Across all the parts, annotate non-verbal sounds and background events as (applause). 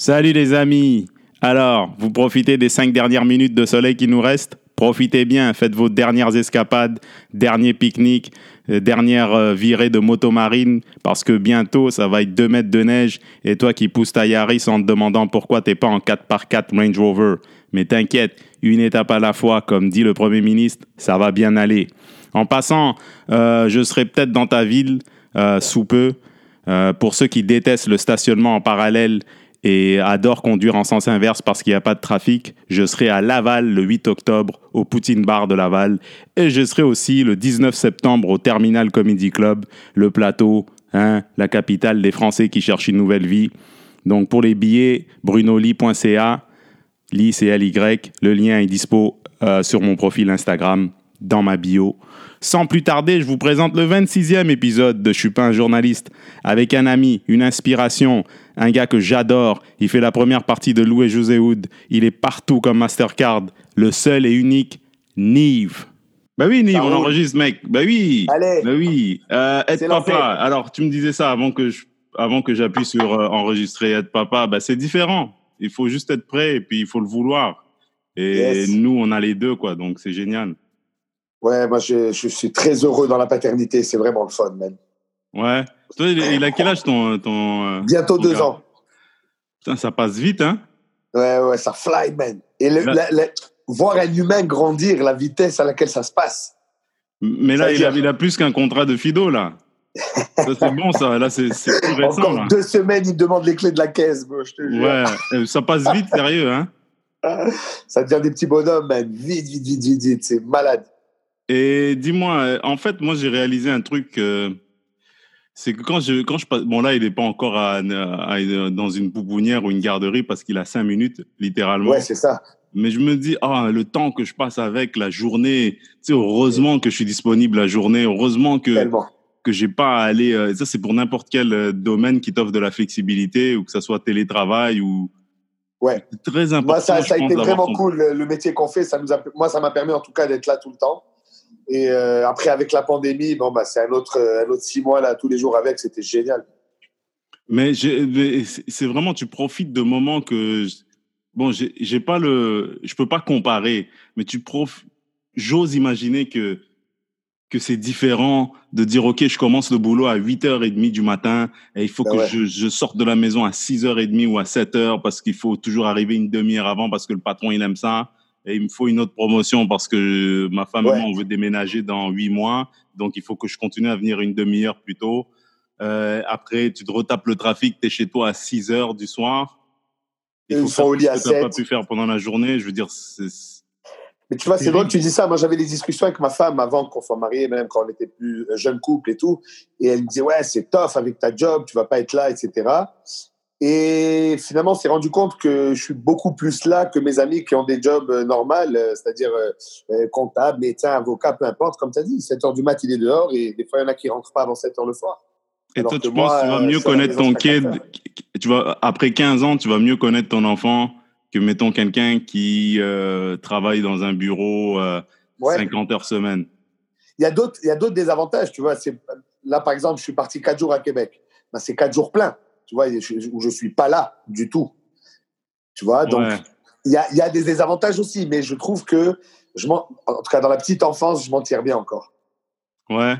Salut les amis. Alors, vous profitez des cinq dernières minutes de soleil qui nous restent? Profitez bien, faites vos dernières escapades, dernier pique-nique, euh, dernière euh, virée de moto marine, parce que bientôt, ça va être 2 mètres de neige, et toi qui pousses ta Yaris en te demandant pourquoi t'es pas en 4x4 Range Rover. Mais t'inquiète, une étape à la fois, comme dit le Premier ministre, ça va bien aller. En passant, euh, je serai peut-être dans ta ville sous peu. pour ceux qui détestent le stationnement en parallèle et adore conduire en sens inverse parce qu'il n'y a pas de trafic, je serai à Laval le 8 octobre au Poutine Bar de Laval et je serai aussi le 19 septembre au Terminal Comedy Club, le plateau, hein, la capitale des Français qui cherchent une nouvelle vie. Donc pour les billets, brunoli.ca, Li c'est L-Y, le lien est dispo euh, sur mon profil Instagram, dans ma bio. Sans plus tarder, je vous présente le 26e épisode de Je suis pas un journaliste avec un ami, une inspiration, un gars que j'adore. Il fait la première partie de Louis José Hood. Il est partout comme Mastercard. Le seul et unique Nive. Bah oui, Nive, on enregistre, mec. Bah oui. Allez. Bah oui. Euh, être papa. Alors, tu me disais ça avant que je, avant que j'appuie sur euh, enregistrer être papa. Bah, c'est différent. Il faut juste être prêt et puis il faut le vouloir. Et nous, on a les deux, quoi. Donc, c'est génial. Ouais, moi, je, je, suis très heureux dans la paternité. C'est vraiment le fun, man. Ouais. Toi, il a quel âge ton. ton euh, Bientôt deux ans. Putain, ça passe vite, hein? Ouais, ouais, ça fly, man. Et le, voir un humain grandir, la vitesse à laquelle ça se passe. Mais là, il a, il a, plus qu'un contrat de Fido, là. ça, c'est bon, ça. Là, c'est plus récent. Encore deux semaines, il me demande les clés de la caisse, bro, je te jure. Ouais, euh, ça passe vite, sérieux, hein? (laughs) ça devient des petits bonhommes, man. Vite, vite, vite, vite, vite. C'est malade. Et dis-moi, euh, en fait, moi, j'ai réalisé un truc. Euh, c'est que quand je, quand je passe, bon là, il n'est pas encore à, dans une pouponnière ou une garderie parce qu'il a cinq minutes, littéralement. Ouais, c'est ça. Mais je me dis, ah, le temps que je passe avec, la journée, tu sais, heureusement que je suis disponible la journée, heureusement que, que j'ai pas à aller, euh, ça c'est pour n'importe quel domaine qui t'offre de la flexibilité ou que ça soit télétravail ou. Ouais. C'est très important. Moi, ça, ça a été vraiment cool, le métier qu'on fait, ça nous a, moi, ça m'a permis en tout cas d'être là tout le temps. Et euh, après, avec la pandémie, bon, bah, c'est un autre, un autre six mois là, tous les jours avec, c'était génial. Mais, c'est vraiment, tu profites de moments que, bon, j'ai pas le, je peux pas comparer, mais tu prof, j'ose imaginer que, que c'est différent de dire, OK, je commence le boulot à 8h30 du matin et il faut ben que je, je, sorte de la maison à 6h30 ou à 7h parce qu'il faut toujours arriver une demi-heure avant parce que le patron, il aime ça et il me faut une autre promotion parce que ma femme et moi, on veut déménager dans huit mois. Donc, il faut que je continue à venir une demi-heure plus tôt. Euh, après, tu te retapes le trafic, tu es chez toi à 6 heures du soir. Il faut faire ce que tu pas pu faire pendant la journée. Je veux dire, Mais tu vois, c'est drôle que tu dis ça. Moi, j'avais des discussions avec ma femme avant qu'on soit mariés, même quand on était plus jeune couple et tout. Et elle me disait, ouais, c'est tough avec ta job, tu vas pas être là, etc. Et finalement, on s'est rendu compte que je suis beaucoup plus là que mes amis qui ont des jobs euh, normaux, euh, c'est-à-dire euh, comptable, médecin, avocat, peu importe. Comme tu as dit, 7 heures du mat, il est dehors et des fois, il y en a qui rentrent pas avant 7 heures le soir. Et toi, tu penses que tu vas mieux connaître ton kid, tu vas, après 15 ans, tu vas mieux connaître ton enfant que, mettons, quelqu'un qui travaille dans un bureau 50 heures semaine. Il y a d'autres désavantages, tu vois. Là, par exemple, je suis parti 4 jours à Québec. Ben, c'est 4 jours pleins tu vois, où je suis pas là du tout. Tu vois, donc il y, a, y, a, des désavantages aussi, mais je trouve que, je en, en tout cas dans la petite enfance, je m'en tire bien encore. Ouais.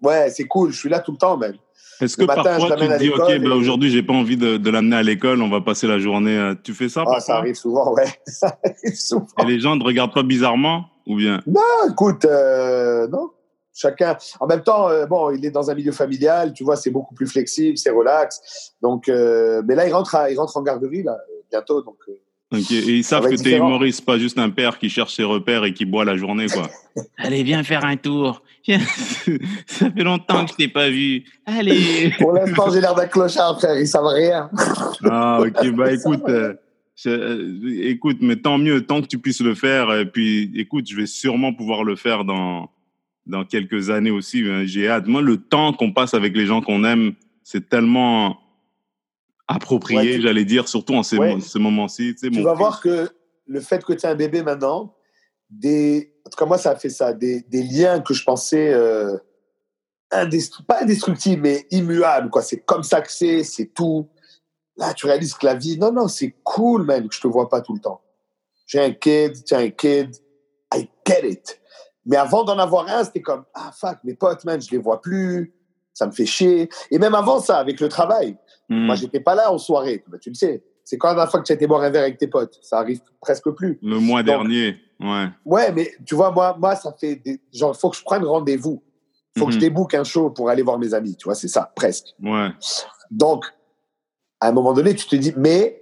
Ouais, c'est cool, je suis là tout le temps même. Est-ce que parfois tu te dis, OK, ben, aujourd'hui, j'ai pas envie de, de l'amener à l'école, on va passer la journée. Euh, tu fais ça ah, Ça arrive souvent, ouais. (laughs) ça arrive souvent. Et les gens ne te regardent pas bizarrement ou bien? Non, écoute, euh, non chacun. En même temps, euh, bon, il est dans un milieu familial, tu vois, c'est beaucoup plus flexible, c'est relax. Donc, euh, mais là, il rentre, il rentre en garderie là bientôt, donc. Euh, ok, et ils savent que tu es humoriste, pas juste un père qui cherche ses repères et qui boit la journée, quoi. (laughs) Allez, viens faire un tour. (laughs) Ça fait longtemps que je t'ai pas vu. Allez. (laughs) Pour l'instant, j'ai l'air d'un clochard, frère. Ils savent rien. ah, ok. Bah, écoute, écoute, mais tant mieux, tant que tu puisses le faire. Et puis, écoute, je vais sûrement pouvoir le faire dans dans quelques années aussi. Hein. J'ai hâte. Moi, le temps qu'on passe avec les gens qu'on aime, c'est tellement approprié, j'allais dire, surtout en ces, moments-ci. Tu, vas voir que le fait que tu aies un bébé maintenant, des, en tout cas, moi, ça a fait ça, des, des liens que je pensais euh, pas indestructibles, mais immuables. Quoi. C'est comme ça que c'est, c'est tout. là, tu réalises que la vie, non, non, c'est cool, man, que je te vois pas tout le temps. J'ai un kid, as un kid, I get it. Mais avant d'en avoir un, c'était comme, ah, fuck, mes potes, man, je les vois plus, ça me fait chier. Et même avant ça, avec le travail, Hmm. moi, j'étais pas là en soirée, bah, tu le sais. C'est quand la dernière fois que tu as été boire un verre avec tes potes Ça arrive presque plus. Le mois Donc- dernier, ouais. Ouais, mais tu vois, moi, moi ça fait des... genre, faut que je prenne rendez-vous. faut que je Mhm. débook un show pour aller voir mes amis, tu vois, c'est ça, presque. Ouais. Donc, à un moment donné, tu te dis, mais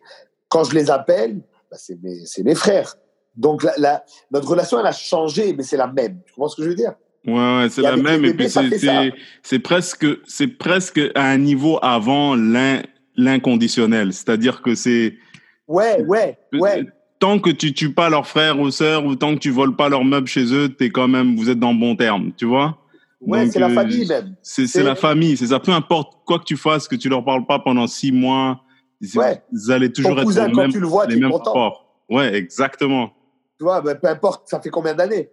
quand je les appelle, bah, c'est mes, c'est mes frères. Donc, la, la- notre relation, elle a changé, mais c'est la même. Tu comprends ce que je veux dire? Ouais, ouais, c'est la même. Et puis, c'est- presque, c'est presque à un niveau avant l'in- l'inconditionnel. C'est-à-dire que c'est. Ouais, ouais, ouais. Tant que tu tues pas leurs frères ou sœurs ou tant que tu voles pas leurs meubles chez eux, t'es quand même, vous êtes dans bon terme, tu vois? Ouais, c'est la euh, famille même. C'est la famille, c'est ça. Peu importe quoi que tu fasses, que tu leur parles pas pendant six mois, Ouais. ils allaient toujours Ton être cousin, quand même, tu le vois, les tu es mêmes content. rapports. Ouais, exactement. Tu vois, bah, peu importe, ça fait combien d'années?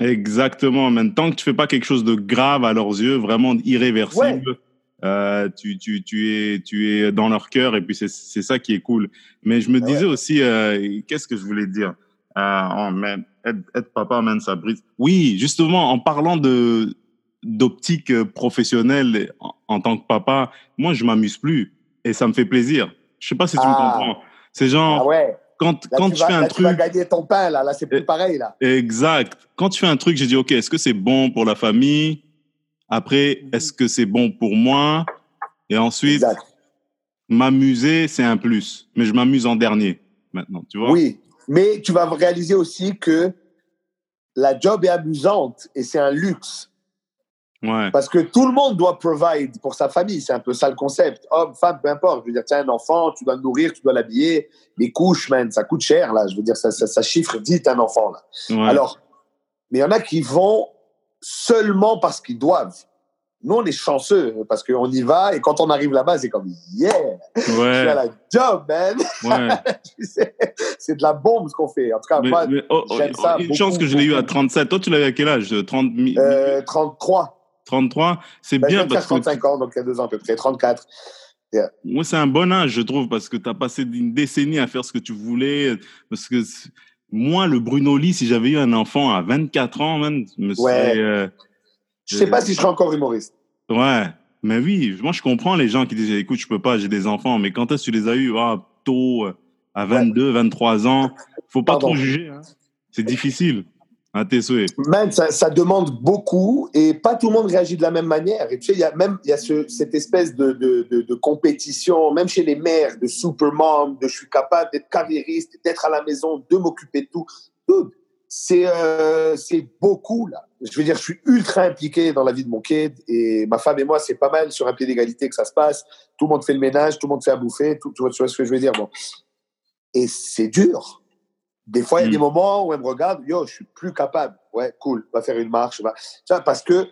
Exactement. Même tant que tu fais pas quelque chose de grave à leurs yeux, vraiment irréversible, euh, tu, tu, tu, es, tu es dans leur cœur et puis c'est ça qui est cool. Mais je me Ah disais aussi, euh, qu'est-ce que je voulais dire? Euh, oh, man, être, être papa, man, ça brise. Oui, justement, en parlant de d'optique professionnelle en, en tant que papa, moi, je m'amuse plus et ça me fait plaisir. Je sais pas si tu me Ah. comprends. C'est genre, Ah ouais. Quand, Là, quand tu, tu, vas, fais un là, tu vas truc... gagner ton pain, là. Là, c'est plus pareil, là. Exact. Quand tu fais un truc, j'ai dit, OK, est-ce que c'est bon pour la famille? Après, est-ce que c'est bon pour moi? Et ensuite, m'amuser, c'est un plus. Mais je m'amuse en dernier, maintenant, tu vois? Oui, mais tu vas réaliser aussi que la job est amusante et c'est un luxe. Ouais. Parce que tout le monde doit provide pour sa famille. C'est un peu ça le concept. Homme, femme, peu importe. Je veux dire, as un enfant, tu dois le nourrir, tu dois l'habiller. Les couches, man, ça coûte cher, là. Je veux dire, ça, ça, ça chiffre vite un enfant, là. ouais. Alors, mais il y en a qui vont seulement parce qu'ils doivent. Nous, on est chanceux parce qu'on y va et quand on arrive là-bas, c'est comme yeah, je suis à ouais. la job, man. ouais. (laughs) C'est de la bombe ce qu'on fait. En tout cas, Mais, moi, mais, oh, oh, j'aime ça une beaucoup, chance que je l'ai eu à beaucoup. 37. Toi, tu l'avais à quel âge? 30, mi- euh, 33. 33? C'est je bien parce que 35 ans, donc il y a deux ans à peu près, 34. Moi, c'est un bon âge, je trouve, parce que tu as passé une décennie à faire ce que tu voulais. Parce que moi, le Bruno Lee, si j'avais eu un enfant à 24 ans, je me serais, Ouais. euh, Je sais pas si je serai encore humoriste. ouais. Mais oui, moi, je comprends les gens qui disent, écoute, je peux pas, j'ai des enfants. Mais quand est-ce que tu les as eus? Ah, tôt, euh, à 22, 23 ans. Faut pas Pardon. trop juger. hein. C'est difficile. À tes souhaits. Man, ça, demande beaucoup et pas tout le monde réagit de la même manière. Et tu sais, il y a même y a ce, cette espèce de, de, de, compétition, même chez les mères, de supermom, de je suis capable d'être carriériste, d'être à la maison, de m'occuper de tout. Dude, c'est euh, beaucoup là. Je veux dire, je suis ultra impliqué dans la vie de mon kid et ma femme et moi, c'est pas mal sur un pied d'égalité que ça se passe. Tout le monde fait le ménage, tout le monde fait à bouffer, tout, tu vois ce que je veux dire. Bon. Et c'est dur. Des fois, il y a des moments où elle me regarde, yo, je suis plus capable. Ouais, cool, va faire une marche. Va... Tu vois, parce que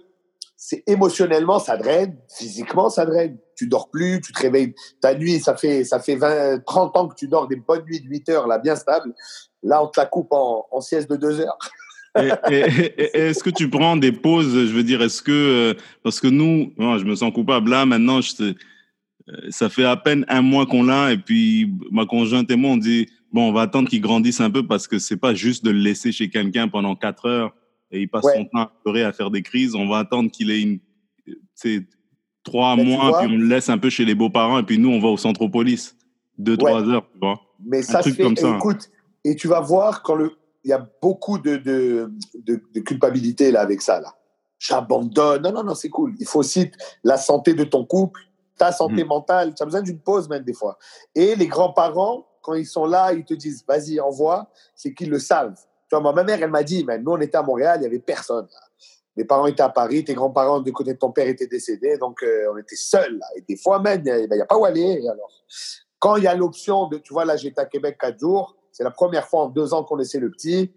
c'est émotionnellement, ça draine, physiquement, ça draine. Tu dors plus, tu te réveilles. Ta nuit, ça fait, ça fait 20, 30 ans que tu dors des bonnes nuits de 8 heures, là, bien stable. Là, on te la coupe en, en sieste de 2 heures. (laughs) Est-ce que tu prends des pauses Je veux dire, est-ce que euh, parce que nous, je me sens coupable là maintenant. Je, euh, ça fait à peine un mois qu'on l'a et puis ma conjointe et moi on dit bon, on va attendre qu'il grandisse un peu parce que c'est pas juste de le laisser chez quelqu'un pendant quatre heures et il passe Ouais. son temps à pleurer, à faire des crises. On va attendre qu'il ait une, c'est trois Ben, mois puis on le laisse un peu chez les beaux-parents et puis nous on va au centropolis deux trois heures, tu vois. Mais ça truc fait. comme ça. Écoute, et tu vas voir quand le, il y a beaucoup de, de, de, de culpabilité là avec ça là. J'abandonne. Non, non, non, c'est cool. Il faut aussi la santé de ton couple, ta santé Mhm. mentale. Tu as besoin d'une pause même des fois. Et les grands-parents, quand ils sont là, ils te disent, vas-y, envoie, c'est qu'ils le savent. Tu vois, moi, ma mère, elle m'a dit, mais nous, on était à Montréal, il y avait personne. Là. Mes parents étaient à Paris, tes grands-parents du côté de ton père étaient décédés, donc euh, on était seuls. Là. Et des fois, même, il n'y a pas où aller. Alors, quand il y a l'option de, tu vois, là, j'étais à Québec quatre jours, c'est la première fois en deux ans qu'on laissait le petit.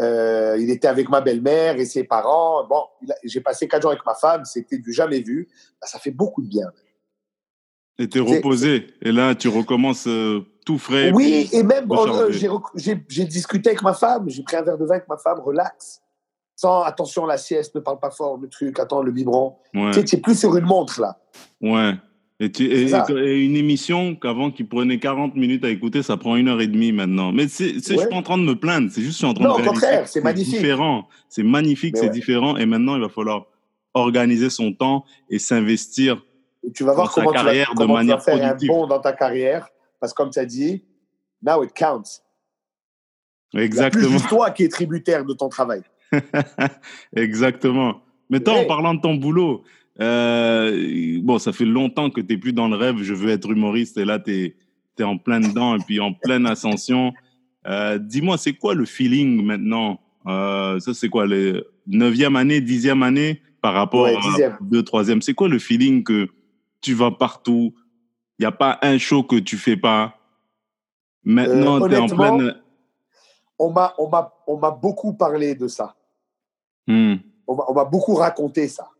Euh, il était avec ma belle-mère et ses parents. Bon, j'ai passé quatre jours avec ma femme, c'était du jamais vu. Bah, ça fait beaucoup de bien. Et t'es C'est- reposé et là tu recommences euh, tout frais. oui, et même, euh, j'ai discuté avec ma femme, j'ai pris un verre de vin avec ma femme, relax. Sans attention, la sieste, ne parle pas fort, le truc, attends, le biberon. ouais. Tu sais, tu es plus sur une montre, là. Ouais. Et, tu, et, et, une émission qu'avant qui prenait 40 minutes à écouter, ça prend une heure et demie maintenant. Mais c'est, je suis pas en train de me plaindre, c'est juste je suis en train non, de au contraire, c'est magnifique. différent. C'est magnifique, c'est ouais. différent. Et maintenant, il va falloir organiser son temps et s'investir et tu vas voir comment, tu vas, comment tu vas, faire productive. un bond dans ta carrière. Parce que comme tu as dit, now it counts. Exactement. C'est toi qui es tributaire de ton travail. (laughs) Exactement. Mais toi, en parlant de ton boulot, euh, bon, ça fait longtemps que tu n'es plus dans le rêve, je veux être humoriste, et là, tu es, en plein dedans, et puis en pleine ascension. Euh, Dis-moi, c'est quoi le feeling maintenant? Euh, Ça, c'est quoi, les neuvième année, dixième année par rapport ouais, à deux, troisième? C'est quoi le feeling que tu vas partout Il n'y a pas un show que tu fais pas Maintenant, euh, tu es en pleine... On m'a, on, m'a, on m'a beaucoup parlé de ça. Hmm. On m'a beaucoup raconté ça.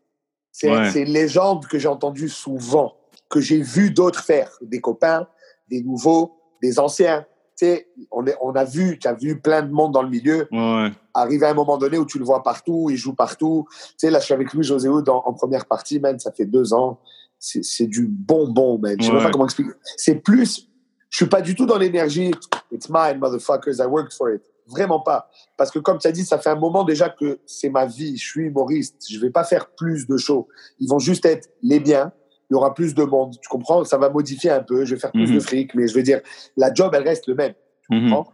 C'est ouais. une légende que j'ai entendue souvent, que j'ai vu d'autres faire, des copains, des nouveaux, des anciens. Tu sais, on, est, on a vu, tu as vu plein de monde dans le milieu. Ouais. Arriver à un moment donné où tu le vois partout, il joue partout. Tu sais, là, je suis avec lui, José en, en première partie, man, ça fait deux ans. C'est du bonbon, man. Je sais ouais. même pas comment expliquer. C'est plus, je suis pas du tout dans l'énergie. It's mine, motherfuckers. I worked for it. Vraiment pas. Parce que comme tu as dit, ça fait un moment déjà que c'est ma vie. Je suis humoriste. Je vais pas faire plus de shows. Ils vont juste être les biens. Il y aura plus de monde. Tu comprends? Ça va modifier un peu. Je vais faire plus Mhm. mm -hmm. de fric. Mais je veux dire, la job, elle reste le même. Tu Mhm. comprends?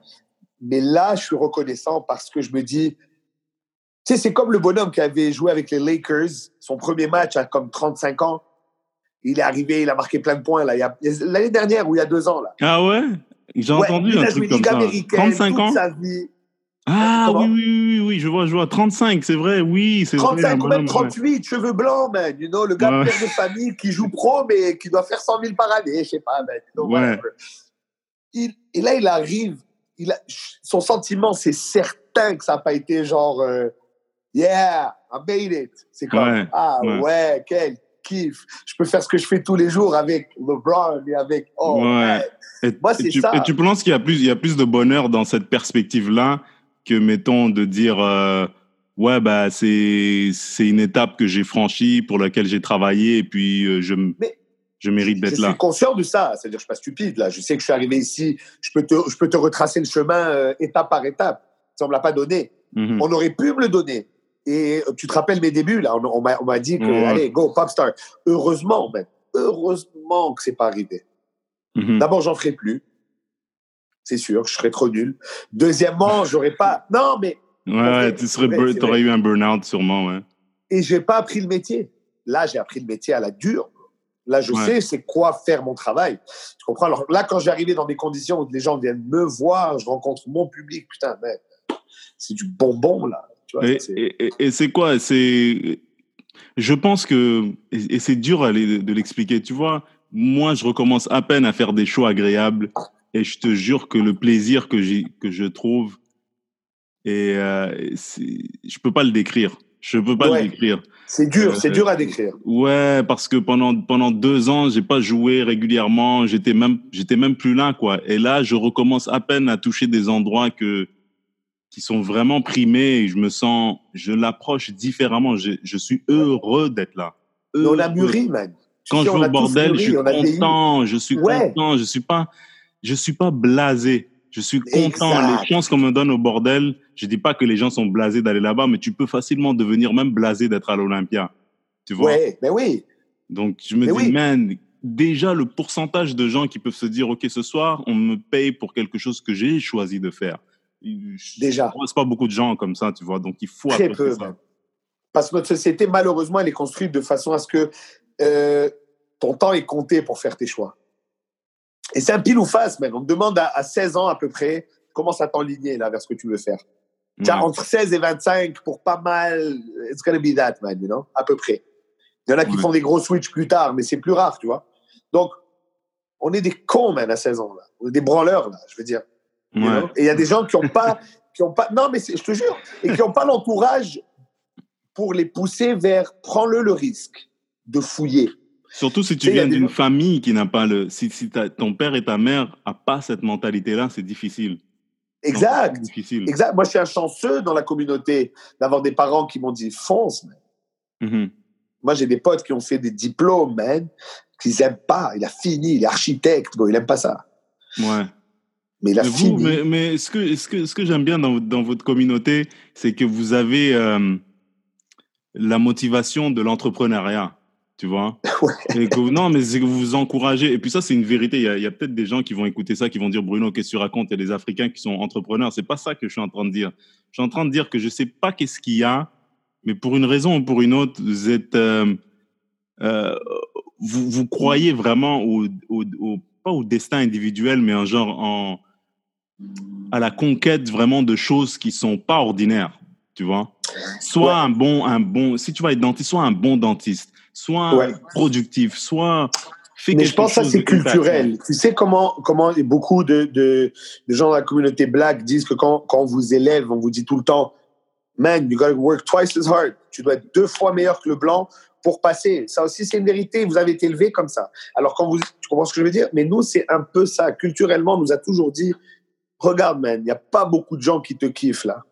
Mais là, je suis reconnaissant parce que je me dis... Tu sais, c'est comme le bonhomme qui avait joué avec les Lakers. Son premier match à comme 35 ans. Il est arrivé, il a marqué plein de points là. L'année dernière ou il y a deux ans là. Ah ouais? J'ai ouais, entendu un truc comme ça. 35 ans? sa vie. Ah oui, oui, oui, oui, je vois, je vois. 35, c'est vrai, oui, c'est 35 vrai, ou même 38, ouais. cheveux blancs, man. You know, le gars ouais. père de famille qui joue pro, mais qui doit faire 100 000 par année, je sais pas, man. You know, ouais. il, et là, il arrive, il a, son sentiment, c'est certain que ça n'a pas été genre, euh, yeah, I made it. C'est comme, ah ouais, quel kiff. Je peux faire ce que je fais tous les jours avec LeBron et avec, oh, ouais. Et, Moi, c'est ça. Et tu penses qu'il y a plus, il y a plus de bonheur dans cette perspective-là que, mettons, de dire, euh, ouais, bah, c'est, c'est une étape que j'ai franchie, pour laquelle j'ai travaillé, et puis euh, je, Mais je mérite d'être là. Je suis conscient de ça. C'est-à-dire, je suis pas stupide, là. Je sais que je suis arrivé ici. Je peux te, je peux te retracer le chemin euh, étape par étape. Ça, on me l'a pas donné. Mm -hmm. On aurait pu me le donner. Et tu te rappelles mes débuts, là. On, on m'a, on m'a dit que, ouais. allez, go, popstar. Heureusement, man. Heureusement que c'est pas arrivé. Mm -hmm. D'abord, j'en ferai plus. C'est sûr, je serais trop nul. Deuxièmement, (laughs) j'aurais pas. Non, mais. Ouais, vrai, tu serais, vrai, aurais eu un burn-out sûrement, ouais. Et j'ai pas appris le métier. Là, j'ai appris le métier à la dure. Là, je ouais. sais c'est quoi faire mon travail. Tu comprends? Alors là, quand j'arrivais dans des conditions où les gens viennent me voir, je rencontre mon public, putain, mais c'est du bonbon là. Tu vois, et, et, et c'est quoi? C'est, je pense que et, c'est dur de l'expliquer. Tu vois, moi, je recommence à peine à faire des shows agréables, et je te jure que le plaisir que j'ai que je trouve, et euh, je peux pas le décrire. Je peux pas ouais. le décrire. C'est dur, euh, c'est dur à décrire. Ouais, parce que pendant pendant deux ans, j'ai pas joué régulièrement. J'étais même j'étais même plus là, quoi. Et là, je recommence à peine à toucher des endroits que qui sont vraiment primés. Je me sens, je l'approche différemment. Je, je suis heureux d'être là. Heureux. on a mûri, man. Quand je vais au bordel, mûri, je suis content. Je suis ouais. content. Je suis pas, je suis pas blasé. Je suis content. Exact. Les chances qu'on me donne au bordel, je dis pas que les gens sont blasés d'aller là-bas, mais tu peux facilement devenir même blasé d'être à l'Olympia. Tu vois? Ouais, mais oui. Donc, je me mais dis, oui. man, déjà le pourcentage de gens qui peuvent se dire, OK, ce soir, on me paye pour quelque chose que j'ai choisi de faire. Déjà. C'est pas beaucoup de gens comme ça, tu vois. Donc, il faut Très peu, ça. Parce que notre société, malheureusement, elle est construite de façon à ce que euh, ton temps est compté pour faire tes choix. Et c'est un pile ou face, même. On te demande à, à 16 ans à peu près, commence à t'enligner là vers ce que tu veux faire. Ouais. Tu as entre 16 et 25 pour pas mal, it's gonna be that, man, you know, à peu près. Il y en a qui ouais. font des gros switches plus tard, mais c'est plus rare, tu vois. Donc, on est des cons, man, à 16 ans, là. On est des branleurs, là, je veux dire. Ouais. Et il y a des gens qui n'ont pas, (laughs) qui ont pas, non, mais je te jure, et qui n'ont pas l'entourage pour les pousser vers, prends-le le risque de fouiller. Surtout si tu viens d'une famille qui n'a pas le. Si, si ton père et ta mère n'ont pas cette mentalité-là, c'est difficile. Exact. difficile. Exact. Moi, je suis un chanceux dans la communauté d'avoir des parents qui m'ont dit fonce. Mm -hmm. Moi, j'ai des potes qui ont fait des diplômes, man, qu'ils n'aiment pas. Il a fini, il est architecte, bon, il n'aime pas ça. Ouais. Mais il a Mais, vous, mais, mais ce que, ce que, ce que j'aime bien dans, votre- dans votre communauté, c'est que vous avez euh, la motivation de l'entrepreneuriat, tu vois? (laughs) Ouais. Et que, vous- non, mais c'est que vous vous encouragez. Et puis ça, c'est une vérité. Il y a, il y a peut-être des gens qui vont écouter ça, qui vont dire Bruno, qu'est-ce que tu racontes? Il y a des Africains qui sont entrepreneurs. C'est pas ça que je suis en train de dire. Je suis en train de dire que je sais pas qu'est-ce qu'il y a, mais pour une raison ou pour une autre, vous êtes, euh, euh, vous, vous croyez vraiment au, au, au- pas au destin individuel, mais en genre en à la conquête vraiment de choses qui sont pas ordinaires, tu vois. Soit Ouais. un bon, un bon, si tu vas être dentiste, soit un bon dentiste, soit Ouais. productif, soit Mais je pense que ça, c'est culturel. Tu sais comment, comment beaucoup de, de, de gens dans la communauté black disent que quand, quand on vous élève, on vous dit tout le temps, man, you gotta work twice as hard. Tu dois être deux fois meilleur que le blanc pour passer. Ça aussi, c'est une vérité. Vous avez été élevé comme ça. Alors, quand vous, tu comprends ce que je veux dire? Mais nous, c'est un peu ça. Culturellement, on nous a toujours dit, regarde, man, il n'y a pas beaucoup de gens qui te kiffent là.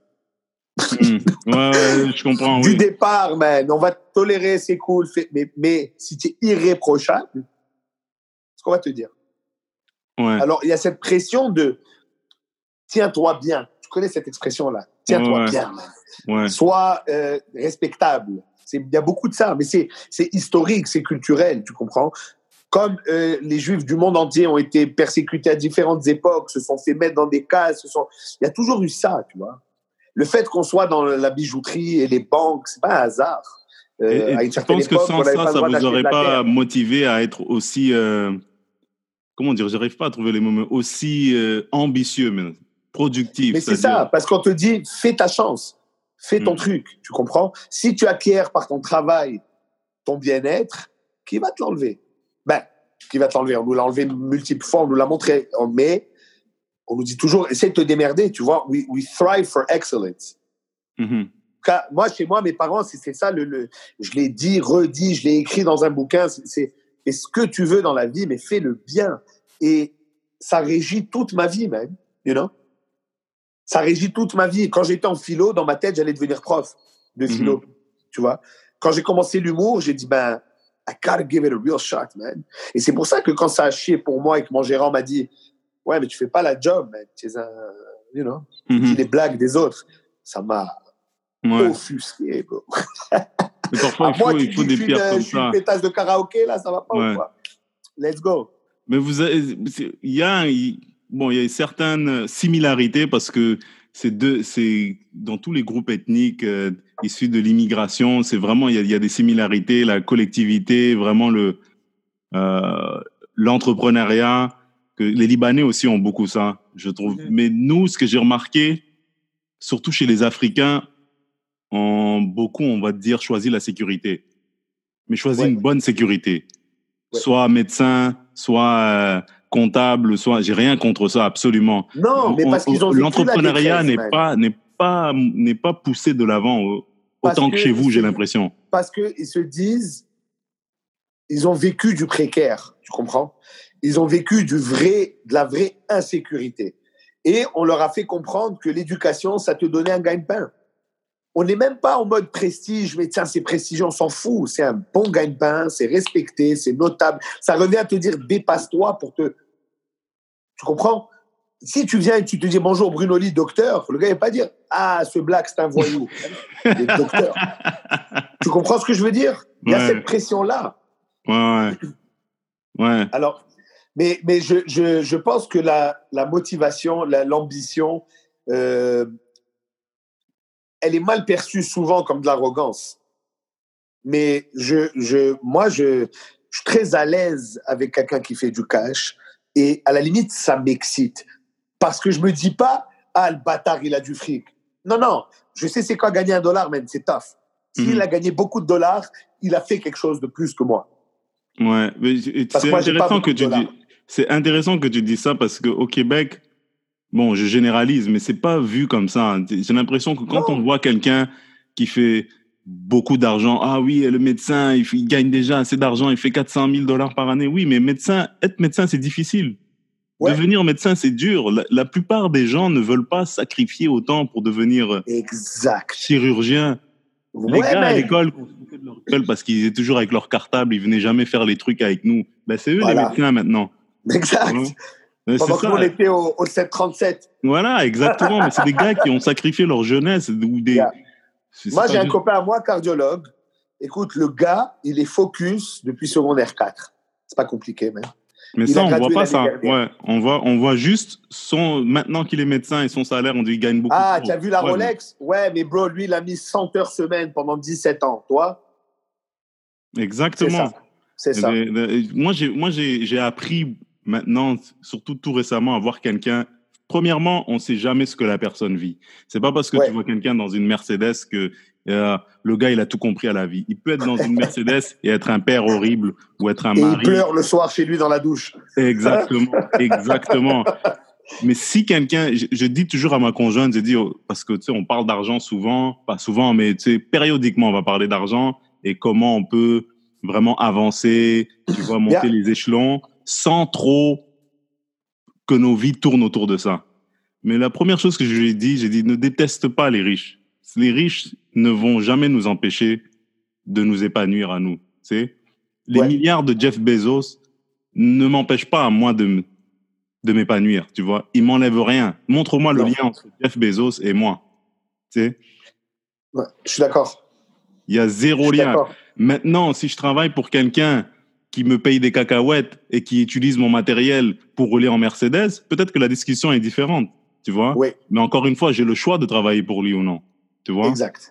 Hmm. Ouais, ouais, je comprends. du Oui. départ, man, on va te tolérer, c'est cool. Mais, mais si tu es irréprochable, ce qu'on va te dire. Ouais. Alors, il y a cette pression de tiens-toi bien. Tu connais cette expression-là. Tiens-toi bien. man. Ouais. Sois euh, respectable. C'est- Il y a beaucoup de ça, mais c'est historique, c'est culturel, tu comprends? Comme euh, les juifs du monde entier ont été persécutés à différentes époques, se sont fait mettre dans des cases, se sont... il y a toujours eu ça, tu vois. Le fait qu'on soit dans la bijouterie et les banques, c'est pas un hasard. Euh, Et- et à une tu certaine penses que sans ça, ça vous aurait pas motivé à être aussi, euh, comment dire, j'arrive pas à trouver les mots, mais aussi euh, ambitieux, mais productif. Mais c'est ça, parce qu'on te dit, fais ta chance, fais ton Mm. truc, tu comprends? Si tu acquiers par ton travail ton bien-être, qui va te l'enlever? Ben, qui va te l'enlever On nous l'a enlevé multiples fois, on nous l'a montré, mais on nous dit toujours, essaie de te démerder, tu vois we, we thrive for excellence. Mhm. Car moi, chez moi, mes parents, c'est ça, le, le- je l'ai dit, redit, je l'ai écrit dans un bouquin, c'est- ce que tu veux dans la vie, mais fais le bien. Et ça régit toute ma vie, man, you know? Ça régit toute ma vie. Quand j'étais en philo, dans ma tête, j'allais devenir prof de philo, tu vois? Quand j'ai commencé l'humour, j'ai dit, ben, I gotta give it a real shot, man. Et c'est pour ça que quand ça a chié pour moi et que mon gérant m'a dit, ouais, mais tu fais pas la job, man. Tu es un, you know, tu Mhm. dis les blagues des autres. Ça m'a Ouais. offusqué, bro. Mais parfois, il moi, faut, tu il faut des pierres une- comme suis une ça. pétasse de karaoké, là, ça va pas Ouais. ou quoi? Let's go. Mais vous avez, il y a, bon, il y a certaines similarités parce que c'est deux, c'est dans tous les groupes ethniques euh, issus de l'immigration, c'est vraiment, il y, a, il y a des similarités, la collectivité, vraiment le, euh, l'entrepreneuriat, que les Libanais aussi ont beaucoup ça, je trouve. Mhm. Mais nous, ce que j'ai remarqué, surtout chez les Africains, ont beaucoup, on va dire, choisi la sécurité. Mais choisi Ouais. une bonne sécurité. Ouais. Soit médecin, soit euh, comptable, soit. J'ai rien contre ça, absolument. Non, mais On- parce qu'ils ont on- L'entrepreneuriat n'est pas, n'est pas, n'est pas poussé de l'avant Parce autant que, que chez vous, j'ai l'impression. Parce qu'ils se disent, ils ont vécu du précaire, tu comprends? Ils ont vécu du vrai, de la vraie insécurité. Et on leur a fait comprendre que l'éducation, ça te donnait un gagne-pain. On n'est même pas en mode prestige, mais tiens, c'est prestigieux, on s'en fout. C'est un bon gagne-pain, c'est respecté, c'est notable. Ça revient à te dire, dépasse-toi pour te... Tu comprends? Si tu viens et tu te dis, bonjour Bruno Lee, docteur, le gars, va pas dire, ah, ce black, c'est un voyou. Il est docteur. (laughs) Tu comprends ce que je veux dire? Il y a Ouais. cette pression-là. Ouais, ouais. Ouais. Alors, mais, mais je, je, je pense que la, la motivation, la- l'ambition, euh, elle est mal perçue souvent comme de l'arrogance. Mais je, je, moi, je, je suis très à l'aise avec quelqu'un qui fait du cash. Et à la limite, ça m'excite. Parce que je me dis pas, ah, le bâtard, il a du fric. Non, non. Je sais c'est quoi gagner un dollar, man. C'est tough. S'il Mhm. a gagné beaucoup de dollars, il a fait quelque chose de plus que moi. Ouais, c'est intéressant que tu dis. C'est intéressant que tu dis ça parce qu'au Québec, bon, je généralise, mais c'est pas vu comme ça. J'ai l'impression que quand Non. on voit quelqu'un qui fait beaucoup d'argent, ah oui, le médecin, il, il gagne déjà assez d'argent, il fait 400 000 dollars par année. Oui, mais médecin, être médecin, c'est difficile. Ouais. Devenir médecin, c'est dur. La, la plupart des gens ne veulent pas sacrifier autant pour devenir Exact. chirurgien. Les Ouais, gars à l'école, parce qu'ils étaient toujours avec leur cartable, ils venaient jamais faire les trucs avec nous. Ben, c'est eux les médecins maintenant. Exact. Pendant qu'on était au, 737. Voilà, exactement. Mais c'est des gars qui ont sacrifié leur jeunesse. Ou des... Moi, j'ai un copain à moi, cardiologue. Écoute, le gars, il est focus depuis secondaire 4. C'est pas compliqué, même. Mais ça, on voit pas ça. Ouais, on voit, on voit juste son. Maintenant qu'il est médecin et son salaire, on dit qu'il gagne beaucoup. Ah, tu as vu la Rolex? Ouais, mais bro, lui, il a mis 100 heures semaine pendant 17 ans. Toi Exactement. C'est ça. Moi, j'ai, moi, j'ai appris maintenant, surtout tout récemment, à voir quelqu'un. Premièrement, on ne sait jamais ce que la personne vit. C'est pas parce que tu vois quelqu'un dans une Mercedes que euh, le gars, il a tout compris à la vie. Il peut être dans une (laughs) Mercedes et être un père horrible ou être un mari. Et il pleure le soir chez lui dans la douche. Exactement, (laughs) exactement. Mais si quelqu'un, je, dis toujours à ma conjointe, je dis, oh, parce que tu sais, on parle d'argent souvent, pas souvent, mais tu sais, périodiquement, on va parler d'argent et comment on peut vraiment avancer, tu vois, monter les échelons sans trop que nos vies tournent autour de ça. Mais la première chose que je lui ai dit, j'ai dit, ne déteste pas les riches. Les riches, ne vont jamais nous empêcher de nous épanouir à nous. C'est les milliards de Jeff Bezos ne m'empêchent pas à moi de de m'épanouir, tu vois. Ils m'enlèvent rien. Montre-moi le lien entre Jeff Bezos et moi. Tu sais ouais, je suis d'accord. Il y a zéro lien. Maintenant, si je travaille pour quelqu'un qui me paye des cacahuètes et qui utilise mon matériel pour rouler en Mercedes, peut-être que la discussion est différente, tu vois. Oui. Mais encore une fois, j'ai le choix de travailler pour lui ou non, tu vois. Exact.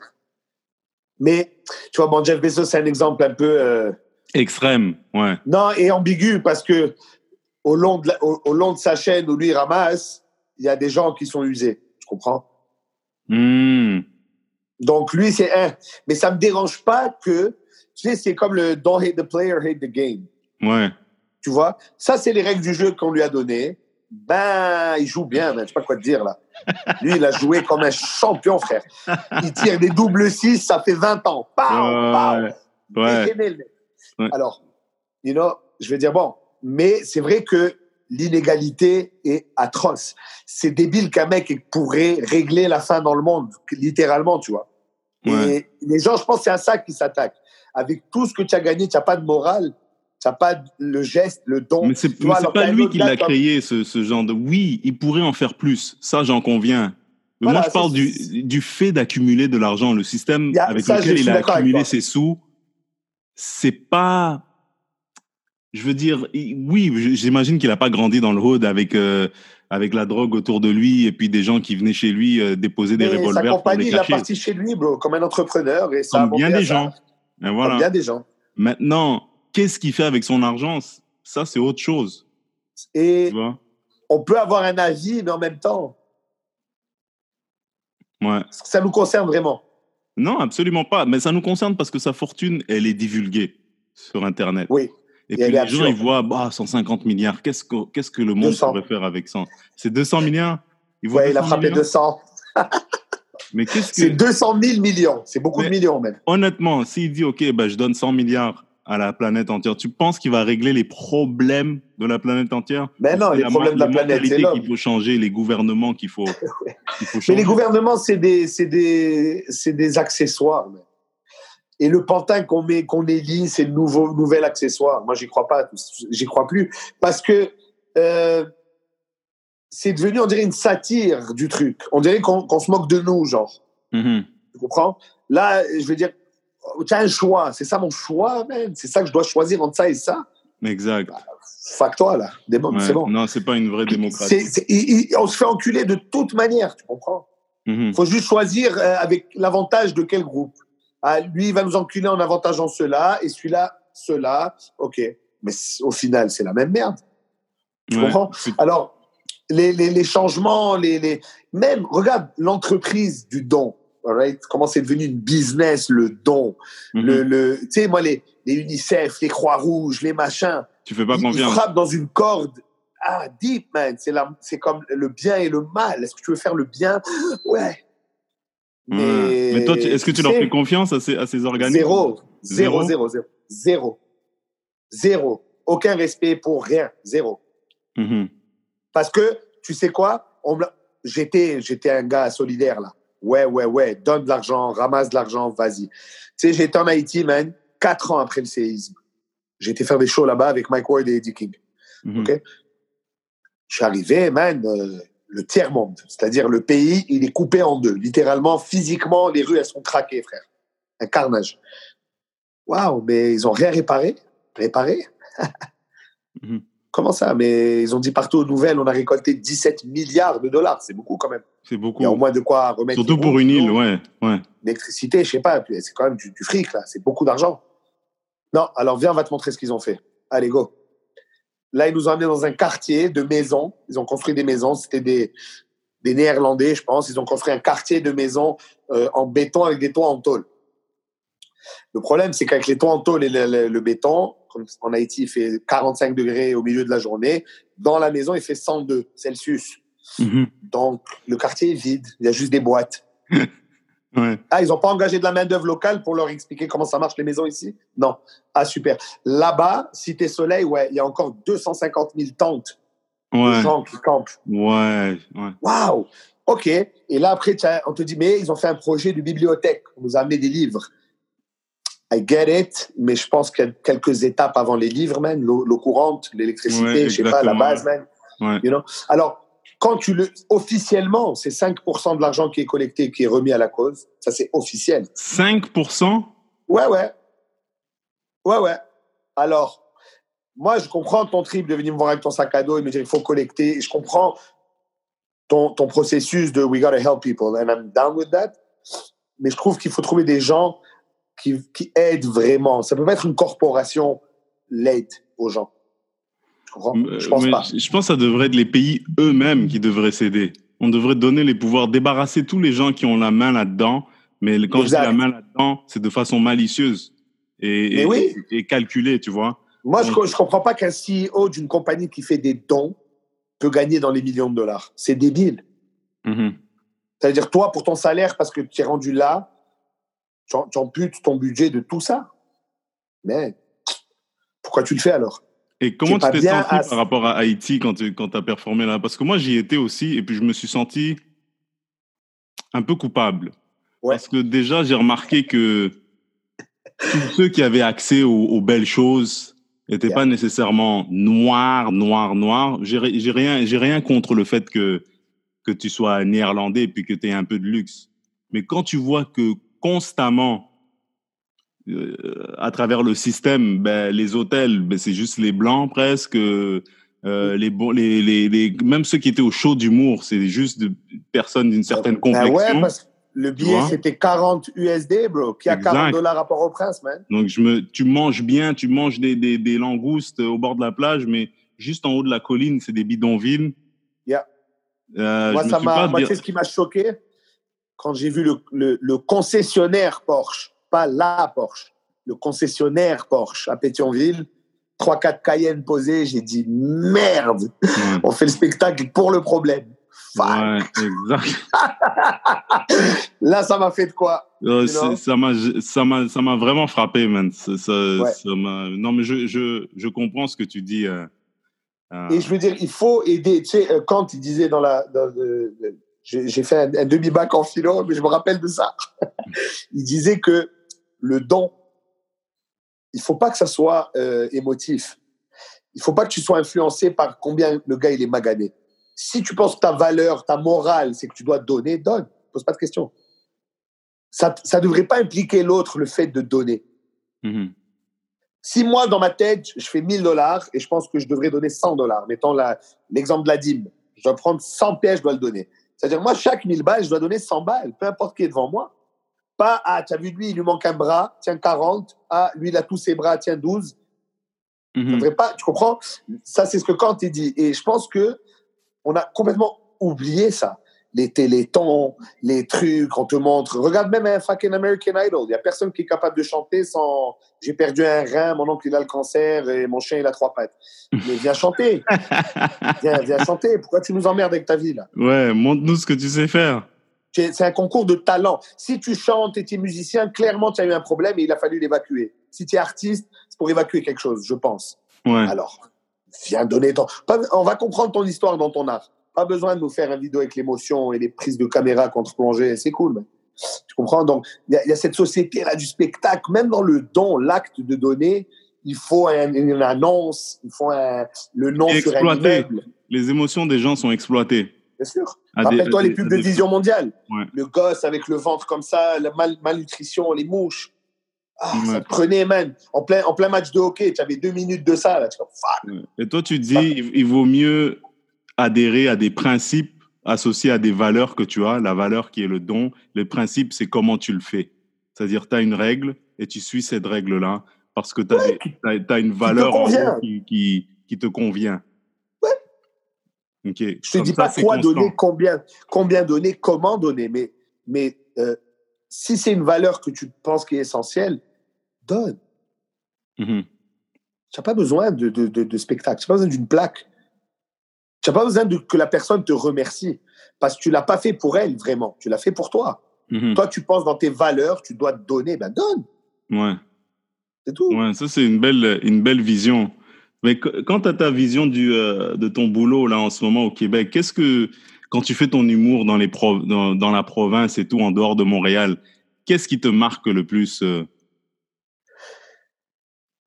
Mais, tu vois, bon, Jeff Bezos, c'est un exemple un peu... Euh, Extrême, ouais. Non, et ambigu, parce que au long, de au, long de sa chaîne où lui ramasse, il y a des gens qui sont usés. Tu comprends? Hmm. Donc, lui, c'est un. Mais ça me dérange pas que... Tu sais, c'est comme le « don't hate the player, hate the game ». Ouais. Tu vois? Ça, c'est les règles du jeu qu'on lui a données. Ben, il joue bien, mais je sais pas quoi te dire, là. Lui, il a joué comme un champion, frère. Il tire des doubles 6, ça fait 20 ans. Pow, ouais. Alors, you know, je vais dire, bon, mais c'est vrai que l'inégalité est atroce. C'est débile qu'un mec pourrait régler la fin dans le monde, littéralement, tu vois. Et les gens, je pense, c'est à ça qu'ils s'attaquent. Avec tout ce que tu as gagné, tu n'as pas de morale, tu n'as pas le geste, le don. Mais c'est pas lui qui l'a créé, ce, ce, genre de... Oui, il pourrait en faire plus, ça j'en conviens. Mais moi, je parle du, du fait d'accumuler de l'argent. Le système avec lequel il a accumulé ses sous, c'est pas. Je veux dire, oui, j'imagine qu'il n'a pas grandi dans le hood avec euh, avec la drogue autour de lui et puis des gens qui venaient chez lui euh, déposer des revolvers sa compagnie, il a parti chez lui, bro, comme un entrepreneur et ça comme bien des gens. Et voilà. Comme bien des gens. Maintenant, qu'est-ce qu'il fait avec son argent? Ça, c'est autre chose. Et on peut avoir un avis, mais en même temps, Ouais. Ça nous concerne vraiment. Non, absolument pas. Mais ça nous concerne parce que sa fortune, elle est divulguée sur Internet. Oui. Et, puis les gens, ils voient bah, 150 milliards. Qu'est-ce que, qu'est-ce que le monde pourrait faire avec ça? C'est 200 milliards? Il, ouais, il a frappé 200. (laughs) Mais qu'est-ce que... C'est 200 000 millions. C'est beaucoup de millions même. Honnêtement, s'il dit, OK, bah, je donne 100 milliards à la planète entière. Tu penses qu'il va régler les problèmes de la planète entière? Mais non, les problèmes de la planète, c'est qu'il faut changer, les gouvernements qu'il faut, (laughs) faut, changer. Mais les gouvernements, c'est des, des, des accessoires. Et le pantin qu'on met, qu'on élit, c'est le nouveau, nouvel accessoire. Moi, j'y crois pas, j'y crois plus, parce que euh, c'est devenu, on dirait, une satire du truc. On dirait qu'on se moque de nous, genre. Mm-hmm. Tu comprends? Là, je veux dire, tu as un choix. C'est ça mon choix, même. C'est ça que je dois choisir entre ça et ça. Exact. Bah, toi, là. c'est bon. Non, c'est pas une vraie démocratie. on se fait enculer de toute manière, tu comprends? Il mm-hmm. faut juste choisir euh, avec l'avantage de quel groupe? Ah, lui, il va nous enculer en avantageant cela, et celui-là, cela. OK. Mais au final, c'est la même merde. Tu comprends? Alors, les, les, les changements, les, les... même, regarde, l'entreprise du don Comment c'est devenu une business, le don? Mhm. le, le, tu sais, moi, les, les UNICEF, les Croix-Rouges, les machins. Tu fais pas confiance. Ils frappent dans une corde. Ah, deep, man. C'est, c'est comme le bien et le mal. Est-ce que tu veux faire le bien? Ouais. Mais, Mais toi, est-ce que tu, leur fais confiance à ces, à ces organismes? Zéro. Zéro, zéro, zéro. Zéro. Zéro. Aucun respect pour rien. Zéro. Mhm. Parce que, tu sais quoi? J'étais, j'étais un gars solidaire, là Ouais, ouais, ouais. Donne de l'argent, ramasse de l'argent, vas-y. Tu sais, été en Haïti, man, quatre ans après le séisme. J'ai été faire des shows là-bas avec Mike Ward et Eddie King. Mhm. OK? Je suis arrivé, man, euh, le tiers-monde. C'est-à-dire, le pays, il est coupé en deux. Littéralement, physiquement, les rues, elles sont craquées, frère. Un carnage. Waouh, mais ils ont rien réparé? Réparé? Mhm. Comment ça? Mais ils ont dit partout aux nouvelles, on a récolté 17 milliards de dollars. C'est beaucoup quand même. C'est beaucoup. Il y a au moins de quoi remettre. Surtout pour une île, ouais. ouais. L'électricité, je sais pas, c'est quand même du, du fric, là. C'est beaucoup d'argent. Non, alors viens, on va te montrer ce qu'ils ont fait. Allez, go. Là, ils nous ont amenés dans un quartier de maisons. Ils ont construit des maisons. C'était des, des Néerlandais, je pense. Ils ont construit un quartier de maisons euh, en béton avec des toits en tôle. Le problème, c'est qu'avec les toits en tôle et le, le- le béton, en Haïti, il fait 45 degrés au milieu de la journée. Dans la maison, il fait 102 Celsius. Mhm. Donc, le quartier est vide. Il y a juste des boîtes. (laughs) Ouais. Ah, ils n'ont pas engagé de la main-d'œuvre locale pour leur expliquer comment ça marche les maisons ici? Non. Ah, super. Là-bas, Cité Soleil, ouais, il y a encore 250 000 tentes de Ouais. gens qui campent. Ouais. Ouais. Waouh OK. Et là, après, on te dit, mais ils ont fait un projet de bibliothèque. On nous a amené des livres. I get it, mais je pense qu'il y a quelques étapes avant les livres, man. L'eau courante, l'électricité, Ouais, je sais pas, la base, man. Ouais. You know? Alors, quand tu le. Officiellement, c'est 5% de l'argent qui est collecté, qui est remis à la cause. Ça, c'est officiel. 5% Ouais, ouais. Ouais, ouais. Alors, moi, je comprends ton trip de venir me voir avec ton sac à dos et me dire il faut collecter. Je comprends ton, ton processus de we gotta help people and I'm down with that. Mais je trouve qu'il faut trouver des gens qui, qui aident vraiment. Ça peut pas être une corporation l'aide aux gens. Tu comprends? Je pense Mais pas. Je pense que ça devrait être les pays eux-mêmes qui devraient céder. On devrait donner les pouvoirs, débarrasser tous les gens qui ont la main là-dedans. Mais quand Exact. je dis la main là-dedans, c'est de façon malicieuse et, Mais et, oui. et calculée, tu vois. Moi, je, Donc- je comprends pas qu'un CEO d'une compagnie qui fait des dons peut gagner dans les millions de dollars. C'est débile. Mhm. C'est-à-dire, toi, pour ton salaire, parce que tu es rendu là, amputes ton budget de tout ça. Mais pourquoi tu le fais alors? Et comment tu t'es senti à- par rapport à Haïti quand tu quand as performé là? Parce que moi, j'y étais aussi et puis je me suis senti un peu coupable. Ouais. Parce que déjà, j'ai remarqué que tous ceux qui avaient accès aux, aux belles choses n'étaient Yeah. pas nécessairement noirs, noirs, noirs. J'ai ri- j'ai rien, rien contre le fait que, que tu sois néerlandais et puis que tu aies un peu de luxe. Mais quand tu vois que constamment, euh, à travers le système, ben, les hôtels, ben, c'est juste les blancs presque. euh, les, les, les, les, même ceux qui étaient au show d'humour, c'est juste de personnes d'une certaine Ben complexion. ouais, parce que le billet, c'était 40 USD, bro. Qui a Exact. 40 dollars à Port-au-Prince, man Donc, je me, tu manges bien, tu manges des, des, des langoustes au bord de la plage, mais juste en haut de la colline, c'est des bidonvilles. Yeah. Euh, Moi, ça m'a. dire- ce qui m'a choqué? Quand j'ai vu le, le, le concessionnaire Porsche, pas la Porsche, le concessionnaire Porsche à Pétionville, 3-4 Cayenne posés, j'ai dit merde, Ouais. on fait le spectacle pour le problème. Fuck. Ouais, exact. (laughs) Là, ça m'a fait de quoi Euh, ça m'a, vraiment frappé, man. Ça, ça, Ouais. ça m'a- non, mais je, je, je comprends ce que tu dis. euh, euh, Et je veux dire, il faut aider. Tu sais, euh, Kant, il disait dans la. dans j'ai fait un, un demi-bac en philo, mais je me rappelle de ça. (laughs) il disait que le don, il faut pas que ça soit euh, émotif. Il faut pas que tu sois influencé par combien le gars il est magané. Si tu penses que ta valeur, ta morale, c'est que tu dois donner, donne. Pose pas de questions. Ça ne devrait pas impliquer l'autre le fait de donner. mhm. Si moi, dans ma tête, je fais 1000 dollars et je pense que je devrais donner 100 dollars, mettons l'exemple de la dîme, je dois prendre 100 pièces, je dois le donner. C'est-à-dire, moi, chaque 1000 balles, je dois donner 100 balles, peu importe qui est devant moi. Pas, ah, tu as vu, lui, il lui manque un bras, tiens 40. Ah, lui, il a tous ses bras, tiens 12. Ça Mhm. devrait pas, tu comprends? Ça, c'est ce que Kant il dit. Et je pense que on a complètement oublié ça. Les télétons, les trucs, on te montre. Regarde même un fucking American Idol. Il n'y a personne qui est capable de chanter sans j'ai perdu un rein, mon oncle il a le cancer et mon chien il a trois pattes. Mais viens chanter. (laughs) Viens, viens chanter. Pourquoi tu nous emmerdes avec ta vie là? Ouais, montre-nous ce que tu sais faire. C'est un concours de talent. Si tu chantes et tu es musicien, clairement tu as eu un problème et il a fallu l'évacuer. Si tu es artiste, c'est pour évacuer quelque chose, je pense. Ouais. Alors, viens donner ton. On va comprendre ton histoire dans ton art. Pas besoin de nous faire une vidéo avec l'émotion et les prises de caméra contre-plongée. C'est cool. Tu comprends? Donc, il y, a cette société-là du spectacle. Même dans le don, l'acte de donner, il faut une annonce, il faut le nom sur un immeuble. Les émotions des gens sont exploitées. Bien sûr. Rappelle-toi les pubs de Vision Mondiale. Le gosse avec le ventre comme ça, la malnutrition, les mouches. Ah, ça te prenait, man. En plein, en plein match de hockey, tu avais deux minutes de ça. Là. Et toi, tu dis, il vaut mieux adhérer à des principes associés à des valeurs que tu as, la valeur qui est le don. Le principe, c'est comment tu le fais. C'est-à-dire, tu as une règle et tu suis cette règle-là parce que tu as, une valeur qui, qui, qui, te convient. Ouais. Je ne te dis pas quoi donner, combien, combien donner, comment donner, mais, mais euh, si c'est une valeur que tu penses qui est essentielle, donne. Mm-hmm. Tu n'as pas besoin de, de, de, spectacle, tu n'as pas besoin d'une plaque. Tu n'as pas besoin de, que la personne te remercie parce que tu ne l'as pas fait pour elle vraiment, tu l'as fait pour toi. Mm-hmm. Toi, tu penses dans tes valeurs, tu dois te donner, ben donne. Ouais. C'est tout. Ouais, ça, c'est une belle, une belle vision. Mais quant à ta vision du, euh, de ton boulot là en ce moment au Québec, qu'est-ce que quand tu fais ton humour dans, les dans, dans, la province et tout, en dehors de Montréal, qu'est-ce qui te marque le plus euh?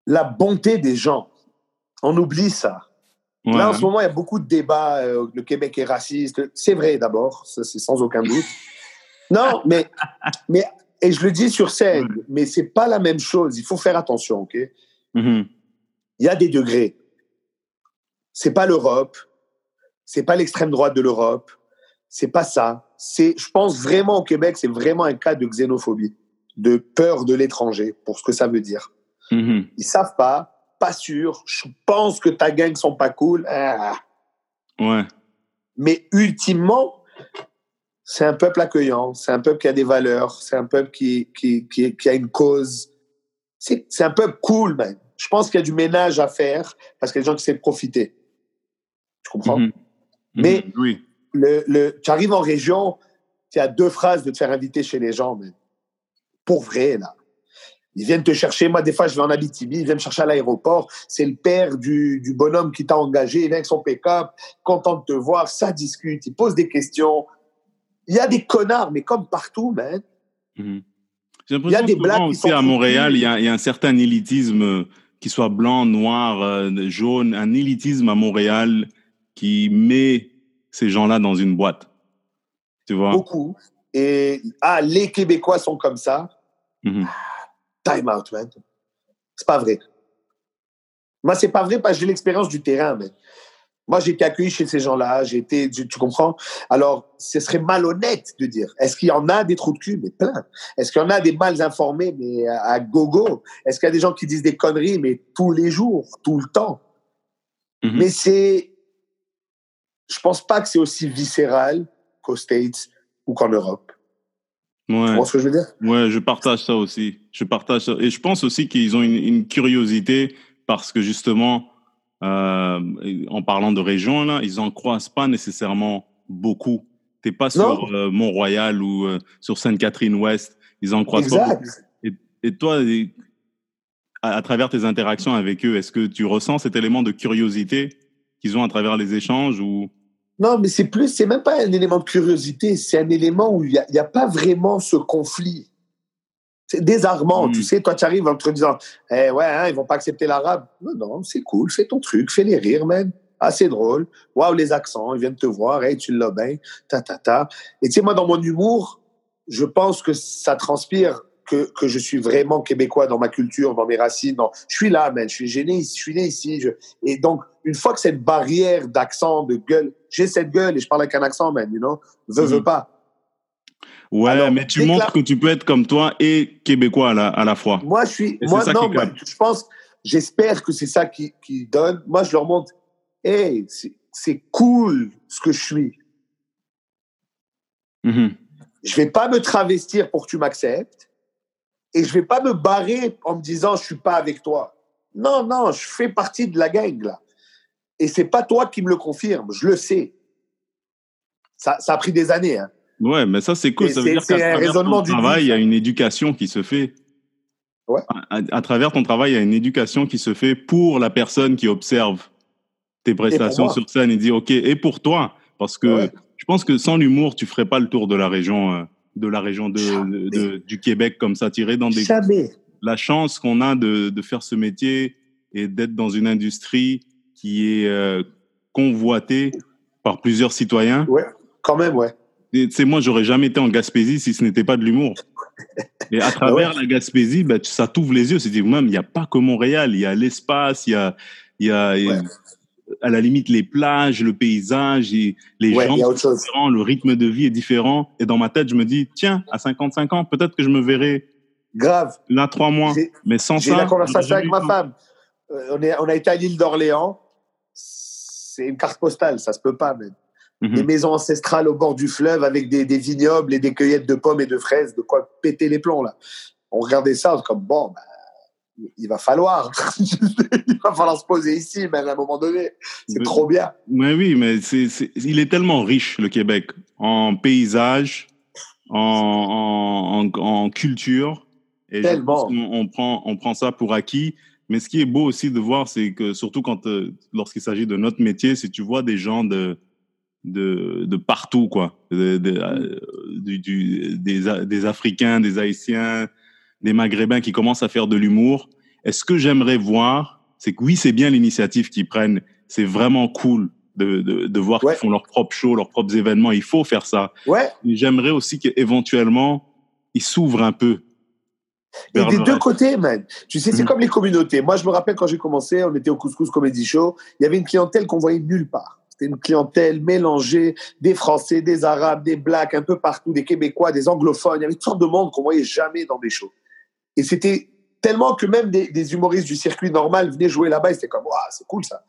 La bonté des gens. On oublie ça. Là, en ce moment, il y a beaucoup de débats. Euh, le Québec est raciste. C'est vrai, d'abord. Ça, c'est sans aucun doute. (laughs) non, mais, mais, et je le dis sur scène, mais c'est pas la même chose. Il faut faire attention, OK? Mm-hmm. Il y a des degrés. C'est pas l'Europe c'est pas l'extrême droite de l'Europe, c'est pas ça. C'est, je pense vraiment au Québec, c'est vraiment un cas de xénophobie, de peur de l'étranger, pour ce que ça veut dire. Mm-hmm. Ils savent pas, pas sûr. Je pense que ta gang sont pas cool. Ah. Ouais. Mais ultimement, c'est un peuple accueillant, c'est un peuple qui a des valeurs, c'est un peuple qui, qui, qui, a une cause. C'est, c'est un peuple cool, man. Je pense qu'il y a du ménage à faire parce qu'il y a des gens qui savent profiter. Tu comprends? Mm-hmm. Mhm, mais oui. le, le, tu arrives en région, tu as deux phrases de te faire inviter chez les gens, mais pour vrai, là. Ils viennent te chercher. Moi, des fois, je vais en Abitibi, ils viennent me chercher à l'aéroport. C'est le père du, du bonhomme qui t'a engagé. Il vient avec son pick-up, content de te voir. Ça discute, il pose des questions. Il y a des connards, mais comme partout, man. Mhm. Il y a des blagues qui aussi à Montréal, il y, a, il y, a, un certain élitisme, euh, qui soit blanc, noir, euh, jaune, un élitisme à Montréal qui met ces gens-là dans une boîte. Tu vois? Beaucoup. Et ah, les Québécois sont comme ça. Mm-hmm. Time out, man. C'est pas vrai. Moi, c'est pas vrai parce que j'ai l'expérience du terrain, mais moi, j'ai été accueilli chez ces gens-là. J'ai été, tu, comprends? Alors, ce serait malhonnête de dire. Est-ce qu'il y en a des trous de cul? Mais plein. Est-ce qu'il y en a des mal informés Mais à gogo? Est-ce qu'il y a des gens qui disent des conneries Mais tous les jours, tout le temps? Mm-hmm. Mais c'est je pense pas que c'est aussi viscéral qu'aux States ou qu'en Europe. Ouais. Tu vois ce que je veux dire? Ouais, je partage ça aussi. Je partage ça. Et je pense aussi qu'ils ont une, curiosité parce que justement, euh, en parlant de région, là, ils en croisent pas nécessairement beaucoup. T'es pas sur euh, Mont-Royal ou euh, sur Sainte-Catherine-Ouest. Ils en croisent pas beaucoup. Et, et toi, à, à, travers tes interactions avec eux, est-ce que tu ressens cet élément de curiosité qu'ils ont à travers les échanges ou non, mais c'est plus, c'est même pas un élément de curiosité, c'est un élément où il n'y a, a, pas vraiment ce conflit. C'est désarmant, hmm. tu sais. Toi, tu arrives en te disant, eh ouais, hein, ils vont pas accepter l'arabe. Non, non, c'est cool, fais ton truc, fais les rires, même. Ah, c'est drôle. Waouh, les accents, ils viennent te voir, hey, tu l'as bien, ta, ta, ta. Et tu sais, moi, dans mon humour, je pense que ça transpire que, que, je suis vraiment québécois dans ma culture, dans mes racines. Je suis là, man. Je suis gêné, je suis né ici. Je... Et donc, une fois que cette barrière d'accent, de gueule, j'ai cette gueule et je parle avec un accent, man, you know, veux, veux mhm. pas. Ouais, mais tu montres que tu peux être comme toi et québécois à la, à la fois. Moi, je suis, moi, non, je pense, j'espère que c'est ça qui, qui donne. Moi, je leur montre, hey, c'est cool ce que je suis. Mm Je vais pas me travestir pour que tu m'acceptes et je vais pas me barrer en me disant je suis pas avec toi. Non, non, je fais partie de la gang là. Et c'est pas toi qui me le confirme, je le sais. Ça, ça a pris des années. Hein. Ouais, mais ça c'est cool. Ça veut dire qu'à travers ton travail, il y a une éducation qui se fait. Ouais. À, travers ton travail, il y a une éducation qui se fait pour la personne qui observe tes prestations sur scène et dit OK. Et pour toi, Parce que je pense que sans l'humour, tu ferais pas le tour de la région, euh, de la région de, du Québec comme ça, tirer dans des. Jamais. La chance qu'on a de, de faire ce métier et d'être dans une industrie qui est euh, convoitée par plusieurs citoyens. Ouais, quand même, ouais. C'est moi, j'aurais jamais été en Gaspésie si ce n'était pas de l'humour. (laughs) Et à travers la Gaspésie, bah, ça t'ouvre les yeux. C'est dire même, il n'y a pas que Montréal, il y a l'espace, il y a, y a, à la limite les plages, le paysage, et les gens sont différents, le rythme de vie est différent. Et dans ma tête, je me dis, tiens, à 55 ans, peut-être que je me verrai grave là trois mois, mais sans ça. J'ai la conversation avec ma femme. Euh, on, est, on a été à l'île d'Orléans. C'est une carte postale, ça se peut pas même. Mhm. Des maisons ancestrales au bord du fleuve avec des, des, vignobles et des cueillettes de pommes et de fraises, de quoi péter les plombs là. On regardait ça, comme bon, bah, il va falloir, (laughs) il va falloir se poser ici, mais à un moment donné, c'est trop bien. Mais oui, mais c'est, il est tellement riche le Québec en paysage, en, en, en, culture. Et tellement. On, prend, on prend ça pour acquis. Mais ce qui est beau aussi de voir, c'est que surtout quand euh, lorsqu'il s'agit de notre métier, si tu vois des gens de de, de partout quoi, de, euh, du, du, des, des Africains, des Haïtiens, des Maghrébins qui commencent à faire de l'humour. est ce que j'aimerais voir, c'est que oui, c'est bien l'initiative qu'ils prennent. C'est vraiment cool de, de, de voir qu'ils font leurs propres shows, leurs propres événements. Il faut faire ça. Ouais. J'aimerais aussi qu'éventuellement, ils s'ouvrent un peu. Et des deux côtés, man. Tu sais, c'est mm. comme les communautés. Moi, je me rappelle quand j'ai commencé, on était au Couscous Comedy Show. Il y avait une clientèle qu'on voyait nulle part. C'était une clientèle mélangée des Français, des Arabes, des Blacks, un peu partout, des Québécois, des anglophones. Il y avait toutes sortes de monde qu'on voyait jamais dans des shows. Et c'était tellement que même des, humoristes du circuit normal venaient jouer là-bas et c'était comme, c'est cool ça.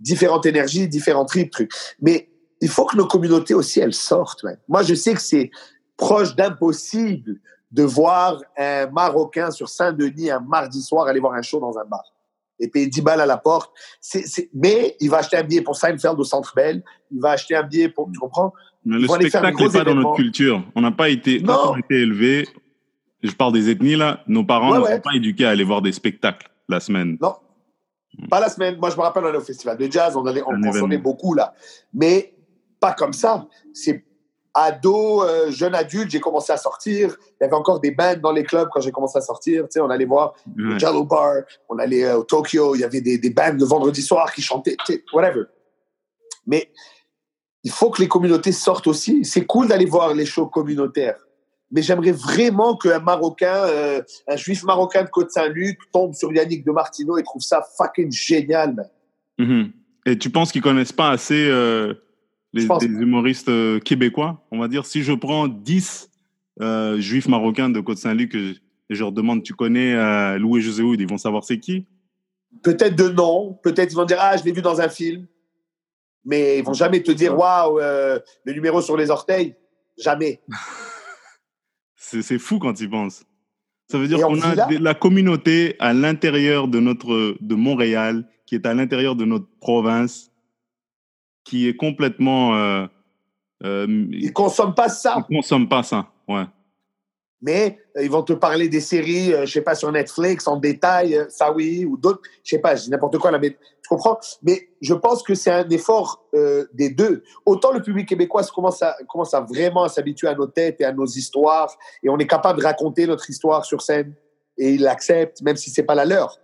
Différentes énergies, différents tripes, trucs. Mais il faut que nos communautés aussi, elles sortent. Moi, je sais que c'est proche d'impossible de voir un Marocain sur Saint-Denis un mardi soir aller voir un show dans un bar et payer 10 balles à la porte. Mais il va acheter un billet pour Seinfeld au Centre Bell, il va acheter un billet pour... Tu comprends? Mais le spectacle n'est pas dans notre culture. On n'a pas été, été élevé je parle des ethnies là, nos parents ne sont pas éduqués à aller voir des spectacles la semaine. Non, pas la semaine. Moi, je me rappelle, on allait au festival de jazz, on allait, on consommait beaucoup là, mais pas comme ça. C'est ado, euh, jeune adulte, j'ai commencé à sortir. Il y avait encore des bands dans les clubs quand j'ai commencé à sortir. Tu sais, on allait voir le Jello Bar, on allait euh, au Tokyo, il y avait des, des bands le vendredi soir qui chantaient, tu sais, whatever. Mais il faut que les communautés sortent aussi. C'est cool d'aller voir les shows communautaires mais j'aimerais vraiment qu'un Marocain, euh, un juif marocain de Côte-Saint-Luc tombe sur Yannick de Martino et trouve ça fucking génial, man. Mhm. Et tu penses qu'ils connaissent pas assez euh, les, humoristes euh, québécois On va dire, si je prends 10 juifs marocains de Côte-Saint-Luc et je leur demande, tu connais Louis José Houd, ils vont savoir c'est qui? Peut-être de nom, peut-être ils vont dire, ah, je l'ai vu dans un film. Mais ils vont jamais te dire, waouh, le numéro sur les orteils. Jamais. (laughs) C'est fou quand tu penses. Ça veut dire qu'on a la communauté à l'intérieur de notre de Montréal, qui est à l'intérieur de notre province, qui est complètement. Euh, euh, ils consomment pas ça. Ils consomment pas ça, ouais mais euh, ils vont te parler des séries, euh, je sais pas, sur Netflix en détail, ça oui, ou d'autres, je sais pas, n'importe quoi là, mais tu comprends? Mais je pense que c'est un effort des deux. Autant le public québécois commence à, commence à vraiment s'habituer à nos têtes et à nos histoires, et on est capable de raconter notre histoire sur scène, et il l'accepte, même si c'est pas la leur.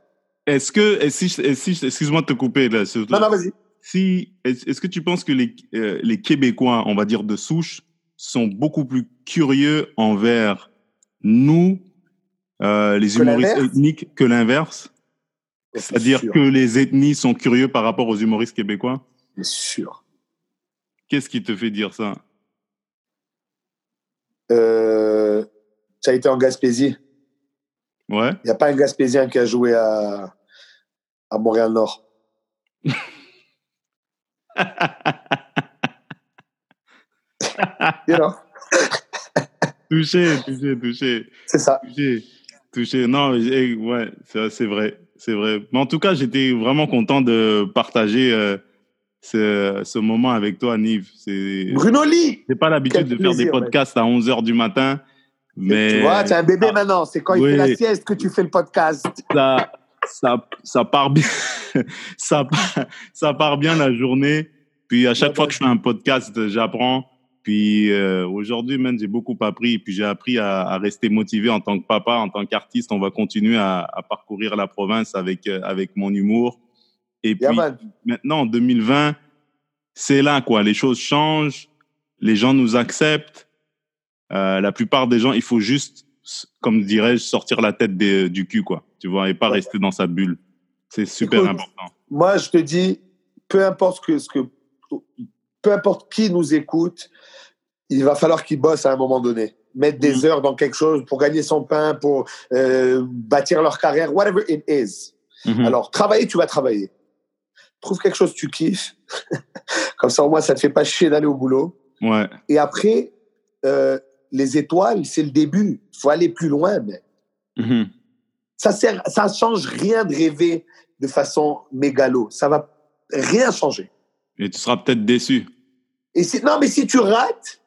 Est-ce que, si, si excuse-moi de te couper là. Non, non, vas-y. Si, est-ce que tu penses que les, les Québécois, on va dire de souche, sont beaucoup plus curieux envers nous, euh, les humoristes ethniques, que l'inverse? C'est-à-dire que les ethnies sont curieux par rapport aux humoristes québécois? Bien sûr. Qu'est-ce qui te fait dire ça? Euh, Ça a été en Gaspésie. Ouais. Il n'y a pas un Gaspésien qui a joué à, à Montréal-Nord. (laughs) (laughs) you know? Touché, touché, touché. C'est ça. Touché, touché. Non, ouais, c'est vrai, c'est vrai. Mais en tout cas, j'étais vraiment content de partager euh, ce, ce, moment avec toi, Nive. Bruno Lee J'ai pas l'habitude de faire des podcasts à 11h du matin. Mais... Tu vois, tu es un bébé maintenant. C'est quand il fait la sieste que tu fais le podcast. Ça, ça, ça part bien. (laughs) ça, ça part bien la journée. Puis à chaque fois que je fais un podcast, j'apprends. Puis euh, aujourd'hui, même, j'ai beaucoup appris. Puis j'ai appris à, à, rester motivé en tant que papa, en tant qu'artiste. On va continuer à, à, parcourir la province avec, euh, avec mon humour. Et puis maintenant, en 2020, c'est là, quoi. Les choses changent. Les gens nous acceptent. Euh, la plupart des gens, il faut juste, comme dirais-je, sortir la tête des, du cul, quoi. Tu vois, et pas rester dans sa bulle. C'est super important. Moi, je te dis, peu importe que, ce que, peu importe qui nous écoute, il va falloir qu'il bosse à un moment donné. Mettre des mmh. heures dans quelque chose pour gagner son pain, pour euh, bâtir leur carrière, whatever it is. Mmh. Alors, travailler, tu vas travailler. Trouve quelque chose que tu kiffes. (laughs) Comme ça, au moins, ça te fait pas chier d'aller au boulot. Ouais. Et après, euh, les étoiles, c'est le début. Il faut aller plus loin, mais. Mmh. Ça sert, ça change rien de rêver de façon mégalo. Ça va rien changer. Et tu seras peut-être déçu. Et si, non, mais si tu rates,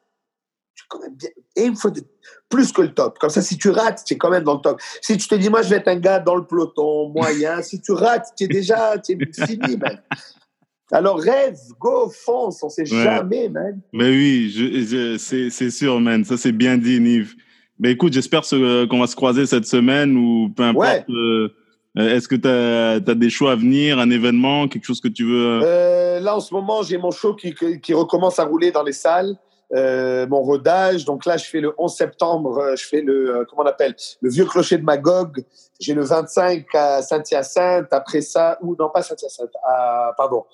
tu quand même bien, aim for the, plus que le top. Comme ça, si tu rates, tu es quand même dans le top. Si tu te dis, moi, je vais être un gars dans le peloton, moyen, si tu rates, tu es déjà es (laughs) fini, man. Alors rêve, go, fonce, on sait ouais. jamais, man. Mais oui, je, je, c'est sûr, man. Ça, c'est bien dit, Nive. Mais écoute, j'espère qu'on va se croiser cette semaine ou peu importe. Ouais. Euh, est-ce que tu as, as, des shows à venir, un événement, quelque chose que tu veux euh, Là, en ce moment, j'ai mon show qui, qui, recommence à rouler dans les salles. Euh, mon rodage. Donc là, je fais le 11 septembre, je fais le, comment on appelle, le vieux clocher de Magog. J'ai le 25 à Saint-Hyacinthe. Après ça, ou non, pas Saint-Hyacinthe, pardon,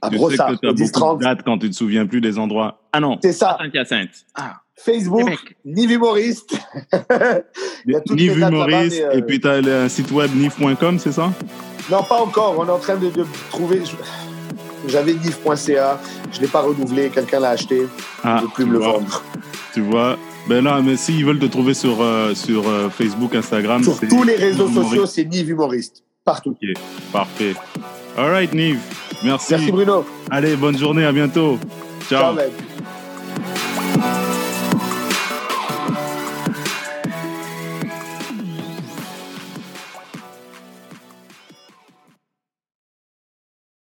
à tu Brossard, sais que tu as beaucoup de dates quand tu te souviens plus des endroits. Ah non, c'est ça. Saint-Hyacinthe. Ah. Facebook, Nive Humoriste. (laughs) Nive Humoriste, euh... et puis tu as le site web nive.com, c'est ça? Non, pas encore. On est en train de, de trouver. J'avais nive.ca, je ne l'ai pas renouvelé, quelqu'un l'a acheté. Ah, je ne plus me le vois. vendre. Tu vois ben là, mais s'ils veulent te trouver sur, euh, sur euh, Facebook, Instagram. Sur tous les réseaux sociaux, c'est Nive Humoriste. Partout. Ok, parfait. All right, Nive. Merci. Merci, Bruno. Allez, bonne journée, à bientôt. Ciao. Ciao